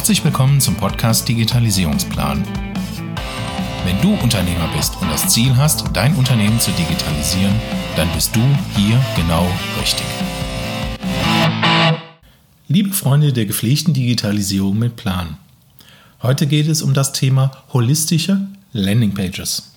Herzlich willkommen zum Podcast Digitalisierungsplan. Wenn du Unternehmer bist und das Ziel hast, dein Unternehmen zu digitalisieren, dann bist du hier genau richtig. Liebe Freunde der gepflegten Digitalisierung mit Plan. Heute geht es um das Thema holistische Landingpages.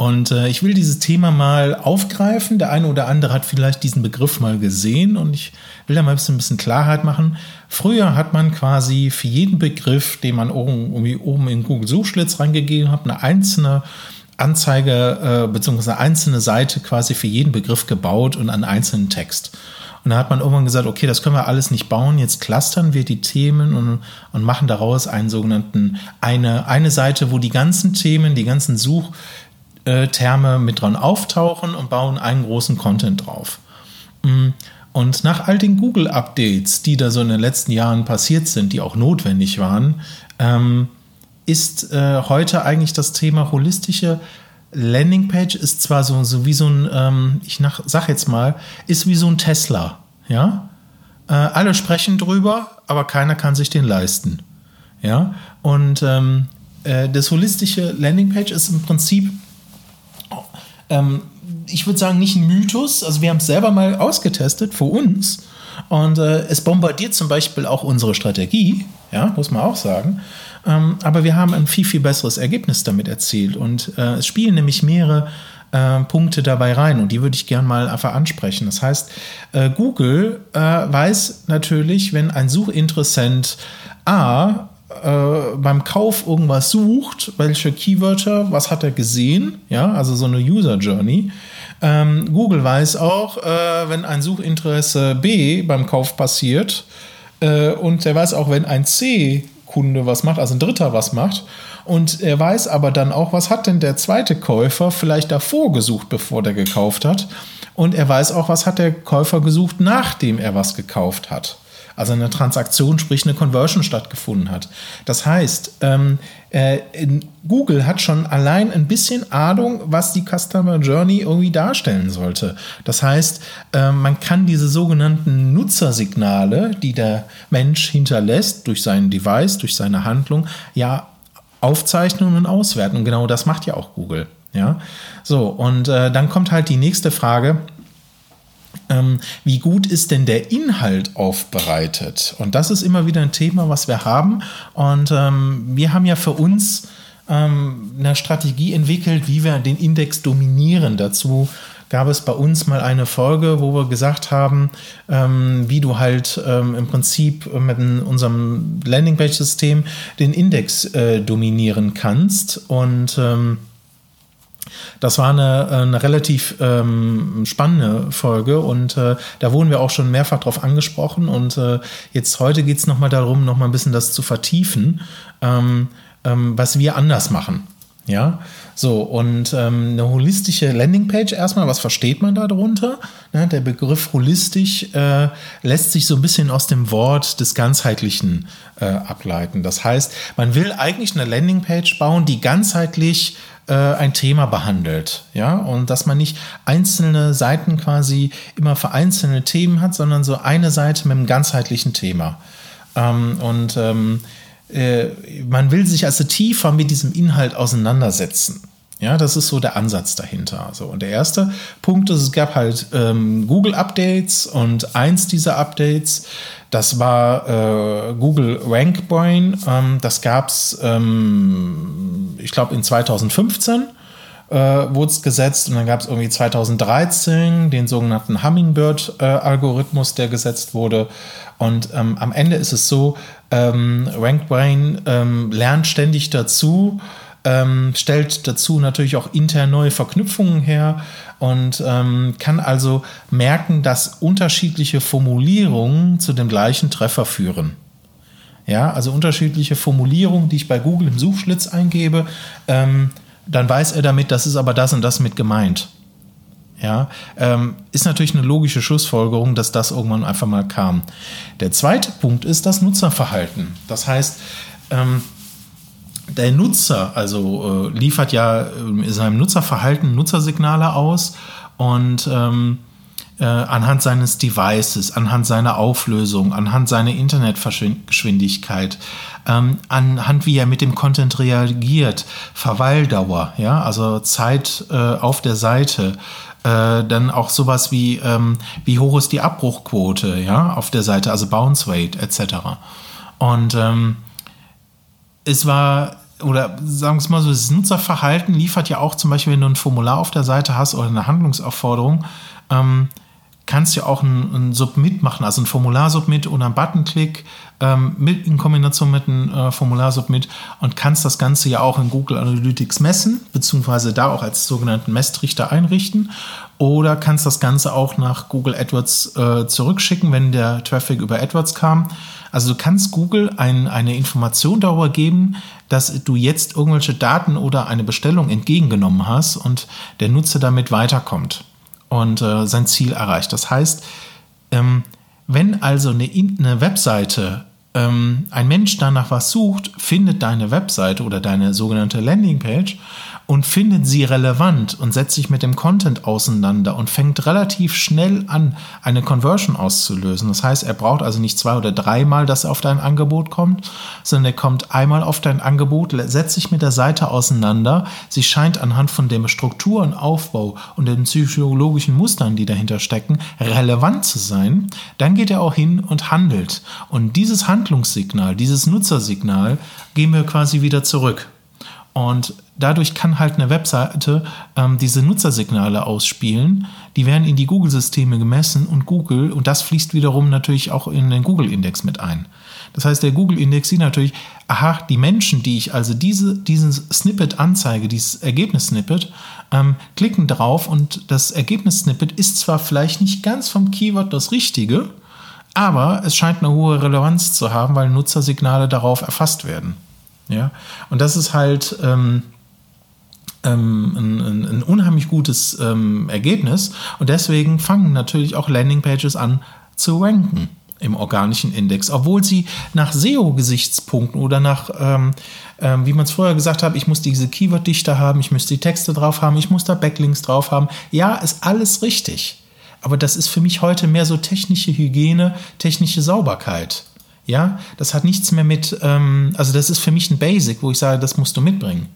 Und äh, ich will dieses Thema mal aufgreifen. Der eine oder andere hat vielleicht diesen Begriff mal gesehen und ich will da mal ein bisschen, ein bisschen Klarheit machen. Früher hat man quasi für jeden Begriff, den man oben, irgendwie oben in Google Suchschlitz reingegeben hat, eine einzelne Anzeige äh, bzw. eine einzelne Seite quasi für jeden Begriff gebaut und einen einzelnen Text. Und da hat man irgendwann gesagt, okay, das können wir alles nicht bauen, jetzt clustern wir die Themen und, und machen daraus einen sogenannten, eine, eine Seite, wo die ganzen Themen, die ganzen Such, äh, Terme mit dran auftauchen und bauen einen großen Content drauf. Mm. Und nach all den Google-Updates, die da so in den letzten Jahren passiert sind, die auch notwendig waren, ähm, ist äh, heute eigentlich das Thema holistische Landingpage ist zwar so, so wie so ein, ähm, ich nach, sag jetzt mal, ist wie so ein Tesla, ja. Äh, alle sprechen drüber, aber keiner kann sich den leisten, ja. Und ähm, äh, das holistische Landingpage ist im Prinzip ähm, ich würde sagen, nicht ein Mythos. Also wir haben es selber mal ausgetestet für uns. Und äh, es bombardiert zum Beispiel auch unsere Strategie, ja, muss man auch sagen. Ähm, aber wir haben ein viel, viel besseres Ergebnis damit erzielt. Und äh, es spielen nämlich mehrere äh, Punkte dabei rein und die würde ich gerne mal einfach ansprechen. Das heißt, äh, Google äh, weiß natürlich, wenn ein Suchinteressent A äh, beim Kauf irgendwas sucht, welche Keywörter, was hat er gesehen, ja, also so eine User Journey. Ähm, Google weiß auch, äh, wenn ein Suchinteresse B beim Kauf passiert äh, und er weiß auch, wenn ein C-Kunde was macht, also ein Dritter was macht. Und er weiß aber dann auch, was hat denn der zweite Käufer vielleicht davor gesucht, bevor der gekauft hat. Und er weiß auch, was hat der Käufer gesucht, nachdem er was gekauft hat also eine Transaktion, sprich eine Conversion stattgefunden hat. Das heißt, ähm, äh, Google hat schon allein ein bisschen Ahnung, was die Customer Journey irgendwie darstellen sollte. Das heißt, äh, man kann diese sogenannten Nutzersignale, die der Mensch hinterlässt durch sein Device, durch seine Handlung, ja aufzeichnen und auswerten. Und genau das macht ja auch Google. Ja, so und äh, dann kommt halt die nächste Frage ähm, wie gut ist denn der Inhalt aufbereitet? Und das ist immer wieder ein Thema, was wir haben. Und ähm, wir haben ja für uns ähm, eine Strategie entwickelt, wie wir den Index dominieren. Dazu gab es bei uns mal eine Folge, wo wir gesagt haben, ähm, wie du halt ähm, im Prinzip mit unserem Landingpage-System den Index äh, dominieren kannst. Und ähm, das war eine, eine relativ ähm, spannende Folge und äh, da wurden wir auch schon mehrfach drauf angesprochen und äh, jetzt heute geht es nochmal darum, nochmal ein bisschen das zu vertiefen, ähm, ähm, was wir anders machen. Ja, so und ähm, eine holistische Landingpage erstmal, was versteht man darunter? Ne, der Begriff holistisch äh, lässt sich so ein bisschen aus dem Wort des ganzheitlichen äh, ableiten. Das heißt, man will eigentlich eine Landingpage bauen, die ganzheitlich äh, ein Thema behandelt, ja, und dass man nicht einzelne Seiten quasi immer für einzelne Themen hat, sondern so eine Seite mit einem ganzheitlichen Thema. Ähm, und ähm, äh, man will sich also tiefer mit diesem Inhalt auseinandersetzen. Ja, das ist so der Ansatz dahinter. So, und der erste Punkt ist, es gab halt ähm, Google-Updates und eins dieser Updates, das war äh, Google Rank Brain. Ähm, das gab es, ähm, ich glaube, in 2015 äh, wurde es gesetzt und dann gab es irgendwie 2013 den sogenannten Hummingbird-Algorithmus, äh, der gesetzt wurde. Und ähm, am Ende ist es so, ähm, RankBrain ähm, lernt ständig dazu ähm, stellt dazu natürlich auch intern neue Verknüpfungen her und ähm, kann also merken, dass unterschiedliche Formulierungen zu dem gleichen Treffer führen. Ja, also unterschiedliche Formulierungen, die ich bei Google im Suchschlitz eingebe, ähm, dann weiß er damit, das ist aber das und das mit gemeint. Ja, ähm, ist natürlich eine logische Schlussfolgerung, dass das irgendwann einfach mal kam. Der zweite Punkt ist das Nutzerverhalten. Das heißt, ähm, der Nutzer, also äh, liefert ja äh, in seinem Nutzerverhalten Nutzersignale aus und ähm, äh, anhand seines Devices, anhand seiner Auflösung, anhand seiner Internetgeschwindigkeit, ähm, anhand wie er mit dem Content reagiert, Verweildauer, ja, also Zeit äh, auf der Seite, äh, dann auch sowas wie, ähm, wie hoch ist die Abbruchquote, ja, auf der Seite, also Bounce Rate etc. Und ähm, es war oder sagen wir es mal so, das Nutzerverhalten liefert ja auch zum Beispiel, wenn du ein Formular auf der Seite hast oder eine Handlungsaufforderung, ähm, kannst du auch ein, ein Submit machen, also ein Formular-Submit oder ein Buttonklick ähm, in Kombination mit einem äh, Formular-Submit und kannst das Ganze ja auch in Google Analytics messen, beziehungsweise da auch als sogenannten Messtrichter einrichten oder kannst das Ganze auch nach Google AdWords äh, zurückschicken, wenn der Traffic über AdWords kam. Also du kannst Google ein, eine Information darüber geben, dass du jetzt irgendwelche Daten oder eine Bestellung entgegengenommen hast und der Nutzer damit weiterkommt und äh, sein Ziel erreicht. Das heißt, ähm, wenn also eine, eine Webseite ähm, ein Mensch danach was sucht, findet deine Webseite oder deine sogenannte Landingpage und findet sie relevant und setzt sich mit dem Content auseinander und fängt relativ schnell an, eine Conversion auszulösen. Das heißt, er braucht also nicht zwei oder dreimal, dass er auf dein Angebot kommt, sondern er kommt einmal auf dein Angebot, setzt sich mit der Seite auseinander. Sie scheint anhand von dem Struktur und Aufbau und den psychologischen Mustern, die dahinter stecken, relevant zu sein. Dann geht er auch hin und handelt. Und dieses Handlungssignal, dieses Nutzersignal geben wir quasi wieder zurück. Und dadurch kann halt eine Webseite ähm, diese Nutzersignale ausspielen. Die werden in die Google-Systeme gemessen und Google, und das fließt wiederum natürlich auch in den Google-Index mit ein. Das heißt, der Google-Index sieht natürlich, aha, die Menschen, die ich also diese, diesen Snippet anzeige, dieses Ergebnis-Snippet, ähm, klicken drauf und das Ergebnis-Snippet ist zwar vielleicht nicht ganz vom Keyword das Richtige, aber es scheint eine hohe Relevanz zu haben, weil Nutzersignale darauf erfasst werden. Ja, und das ist halt ähm, ähm, ein, ein, unheimlich gutes ähm, Ergebnis. Und deswegen fangen natürlich auch Landingpages an zu ranken im organischen Index, obwohl sie nach SEO-Gesichtspunkten oder nach, ähm, ähm, wie man es vorher gesagt hat, ich muss diese Keyword-Dichte haben, ich muss die Texte drauf haben, ich muss da Backlinks drauf haben. Ja, ist alles richtig. Aber das ist für mich heute mehr so technische Hygiene, technische Sauberkeit. Ja, das hat nichts mehr mit, ähm, also das ist für mich ein Basic, wo ich sage, das musst du mitbringen.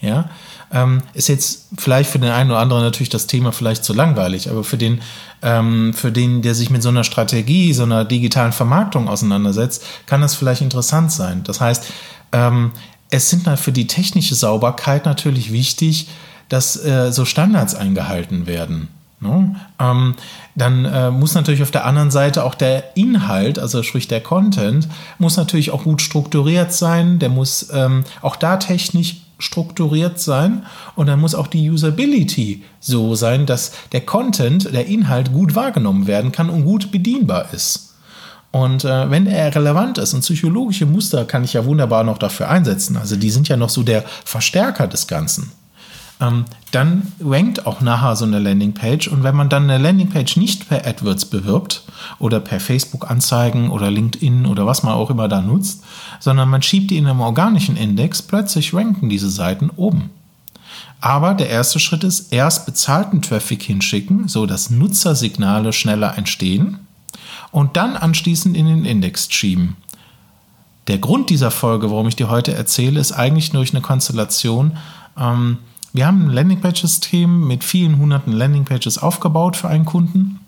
Ja, ähm, ist jetzt vielleicht für den einen oder anderen natürlich das Thema vielleicht zu langweilig, aber für den, ähm, für den, der sich mit so einer Strategie, so einer digitalen Vermarktung auseinandersetzt, kann das vielleicht interessant sein. Das heißt, ähm, es sind für die technische Sauberkeit natürlich wichtig, dass äh, so Standards eingehalten werden. Ne? Ähm, dann äh, muss natürlich auf der anderen Seite auch der Inhalt, also sprich der Content, muss natürlich auch gut strukturiert sein. Der muss ähm, auch da technisch strukturiert sein und dann muss auch die Usability so sein, dass der Content, der Inhalt gut wahrgenommen werden kann und gut bedienbar ist. Und äh, wenn er relevant ist und psychologische Muster kann ich ja wunderbar noch dafür einsetzen. Also die sind ja noch so der Verstärker des Ganzen ähm, dann rankt auch nachher so eine Landingpage. Und wenn man dann eine Landingpage nicht per AdWords bewirbt oder per Facebook-Anzeigen oder LinkedIn oder was man auch immer da nutzt, sondern man schiebt die in einem organischen Index, plötzlich ranken diese Seiten oben. Aber der erste Schritt ist, erst bezahlten Traffic hinschicken, so dass Nutzersignale schneller entstehen und dann anschließend in den Index schieben. Der Grund dieser Folge, warum ich dir heute erzähle, ist eigentlich durch eine Konstellation, ähm, wir haben ein Landingpage-System mit vielen hunderten Landingpages aufgebaut für einen Kunden.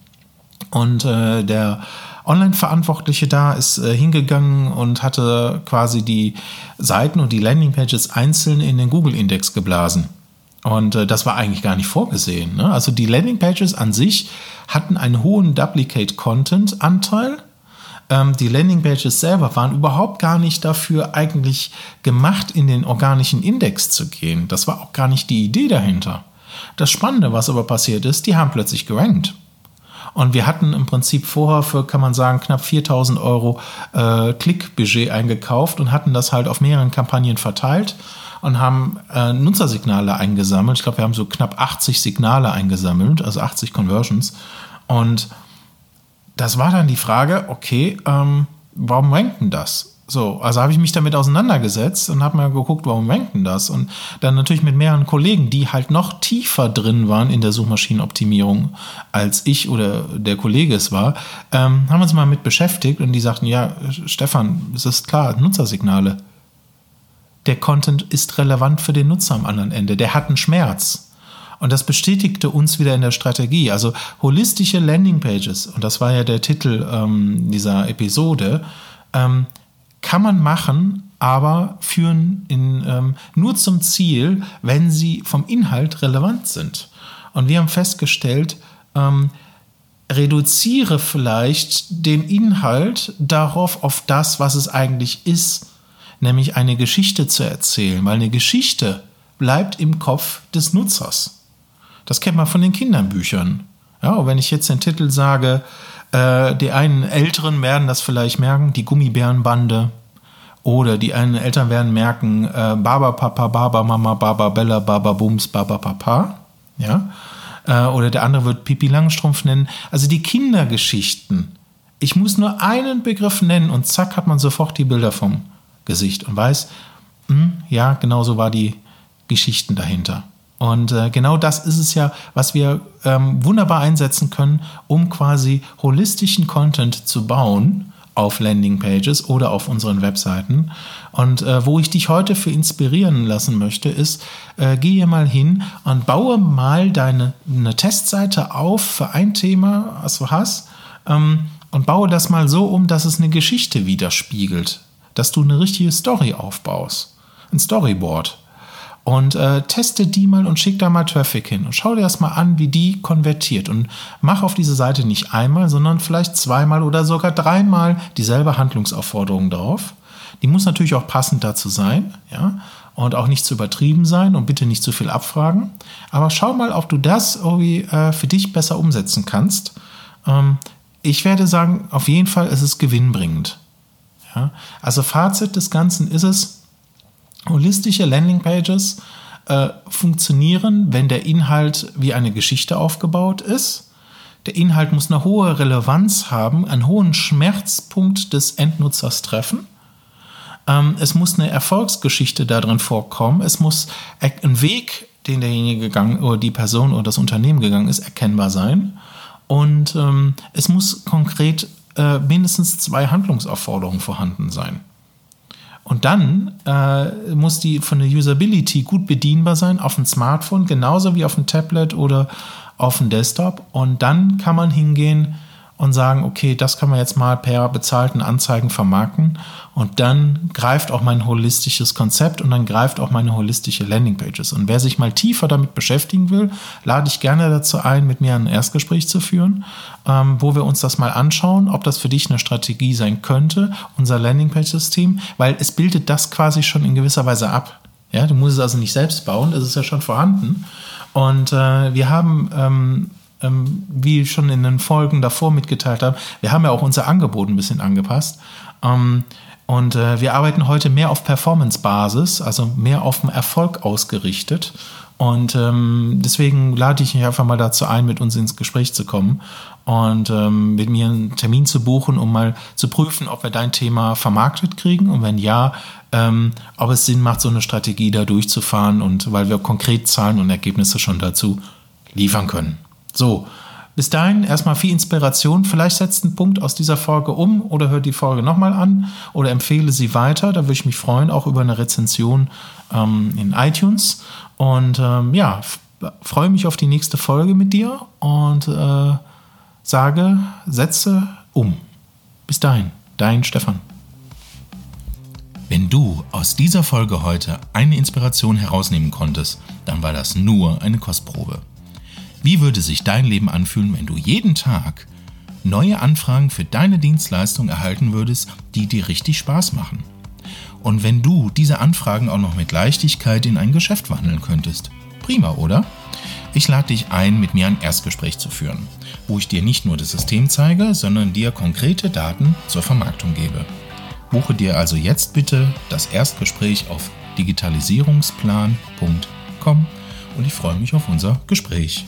Und äh, der Online-Verantwortliche da ist äh, hingegangen und hatte quasi die Seiten und die Landingpages einzeln in den Google-Index geblasen. Und äh, das war eigentlich gar nicht vorgesehen. Ne? Also die Landingpages an sich hatten einen hohen Duplicate-Content-Anteil ähm, die Landingpages selber waren überhaupt gar nicht dafür eigentlich gemacht, in den organischen Index zu gehen. Das war auch gar nicht die Idee dahinter. Das Spannende, was aber passiert ist, die haben plötzlich gerankt. Und wir hatten im Prinzip vorher für, kann man sagen, knapp 4000 Euro äh, Klickbudget eingekauft und hatten das halt auf mehreren Kampagnen verteilt und haben äh, Nutzersignale eingesammelt. Ich glaube, wir haben so knapp 80 Signale eingesammelt, also 80 Conversions. Und das war dann die Frage, okay, ähm, warum rankt denn das? So, also habe ich mich damit auseinandergesetzt und habe mal geguckt, warum rankt denn das? Und dann natürlich mit mehreren Kollegen, die halt noch tiefer drin waren in der Suchmaschinenoptimierung, als ich oder der Kollege es war, ähm, haben wir uns mal mit beschäftigt und die sagten, ja, Stefan, es ist klar, Nutzersignale. Der Content ist relevant für den Nutzer am anderen Ende. Der hat einen Schmerz. Und das bestätigte uns wieder in der Strategie. Also holistische Landingpages, und das war ja der Titel ähm, dieser Episode, ähm, kann man machen, aber führen in, ähm, nur zum Ziel, wenn sie vom Inhalt relevant sind. Und wir haben festgestellt, ähm, reduziere vielleicht den Inhalt darauf, auf das, was es eigentlich ist, nämlich eine Geschichte zu erzählen, weil eine Geschichte bleibt im Kopf des Nutzers. Das kennt man von den Kinderbüchern. Ja, und wenn ich jetzt den Titel sage, äh, die einen Älteren werden das vielleicht merken, die Gummibärenbande. Oder die einen Eltern werden merken, äh, Baba Papa, Baba Mama, Baba Bella, Baba Bums, Baba Papa. Ja. Äh, oder der andere wird Pipi Langstrumpf nennen. Also die Kindergeschichten. Ich muss nur einen Begriff nennen und zack hat man sofort die Bilder vom Gesicht und weiß, mh, hm, ja, genau so war die Geschichten dahinter. Und äh, genau das ist es ja, was wir ähm, wunderbar einsetzen können, um quasi holistischen Content zu bauen auf Landingpages oder auf unseren Webseiten. Und äh, wo ich dich heute für inspirieren lassen möchte, ist, äh, gehe mal hin und baue mal deine eine Testseite auf für ein Thema, was du hast, ähm, und baue das mal so um, dass es eine Geschichte widerspiegelt, dass du eine richtige Story aufbaust, ein Storyboard. Und äh, teste die mal und schick da mal Traffic hin und schau dir das mal an, wie die konvertiert. Und mach auf diese Seite nicht einmal, sondern vielleicht zweimal oder sogar dreimal dieselbe Handlungsaufforderung drauf. Die muss natürlich auch passend dazu sein, ja, und auch nicht zu übertrieben sein und bitte nicht zu viel abfragen. Aber schau mal, ob du das irgendwie äh, für dich besser umsetzen kannst. Ähm, ich werde sagen, auf jeden Fall ist es gewinnbringend. Ja? Also Fazit des Ganzen ist es, Holistische Landingpages äh, funktionieren, wenn der Inhalt wie eine Geschichte aufgebaut ist. Der Inhalt muss eine hohe Relevanz haben, einen hohen Schmerzpunkt des Endnutzers treffen. Ähm, es muss eine Erfolgsgeschichte darin vorkommen. Es muss ein Weg, den derjenige gegangen oder die Person oder das Unternehmen gegangen ist, erkennbar sein. Und ähm, es muss konkret äh, mindestens zwei Handlungsaufforderungen vorhanden sein. Und dann äh, muss die von der Usability gut bedienbar sein auf dem Smartphone, genauso wie auf dem Tablet oder auf dem Desktop. Und dann kann man hingehen und sagen, okay, das kann man jetzt mal per bezahlten Anzeigen vermarkten und dann greift auch mein holistisches Konzept und dann greift auch meine holistische Landingpages. Und wer sich mal tiefer damit beschäftigen will, lade ich gerne dazu ein, mit mir ein Erstgespräch zu führen, ähm, wo wir uns das mal anschauen, ob das für dich eine Strategie sein könnte, unser Landingpage-System, weil es bildet das quasi schon in gewisser Weise ab. Ja, du musst es also nicht selbst bauen, es ist ja schon vorhanden. Und äh, wir haben ähm, ähm, wie schon in den Folgen davor mitgeteilt habe, wir haben ja auch unser Angebot ein bisschen angepasst. Ähm, und äh, wir arbeiten heute mehr auf Performance-Basis, also mehr auf den Erfolg ausgerichtet. Und ähm, deswegen lade ich mich einfach mal dazu ein, mit uns ins Gespräch zu kommen und ähm, mit mir einen Termin zu buchen, um mal zu prüfen, ob wir dein Thema vermarktet kriegen und wenn ja, ähm, ob es Sinn macht, so eine Strategie da durchzufahren und weil wir konkret Zahlen und Ergebnisse schon dazu liefern können. So, bis dahin erstmal viel Inspiration. Vielleicht setzt einen Punkt aus dieser Folge um oder hört die Folge nochmal an oder empfehle sie weiter. Da würde ich mich freuen, auch über eine Rezension ähm, in iTunes. Und ähm, ja, freue mich auf die nächste Folge mit dir und äh, sage, setze um. Bis dahin, dein Stefan. Wenn du aus dieser Folge heute eine Inspiration herausnehmen konntest, dann war das nur eine Kostprobe. Wie würde sich dein Leben anfühlen, wenn du jeden Tag neue Anfragen für deine Dienstleistung erhalten würdest, die dir richtig Spaß machen? Und wenn du diese Anfragen auch noch mit Leichtigkeit in ein Geschäft wandeln könntest? Prima, oder? Ich lade dich ein, mit mir ein Erstgespräch zu führen, wo ich dir nicht nur das System zeige, sondern dir konkrete Daten zur Vermarktung gebe. Buche dir also jetzt bitte das Erstgespräch auf digitalisierungsplan.com und ich freue mich auf unser Gespräch.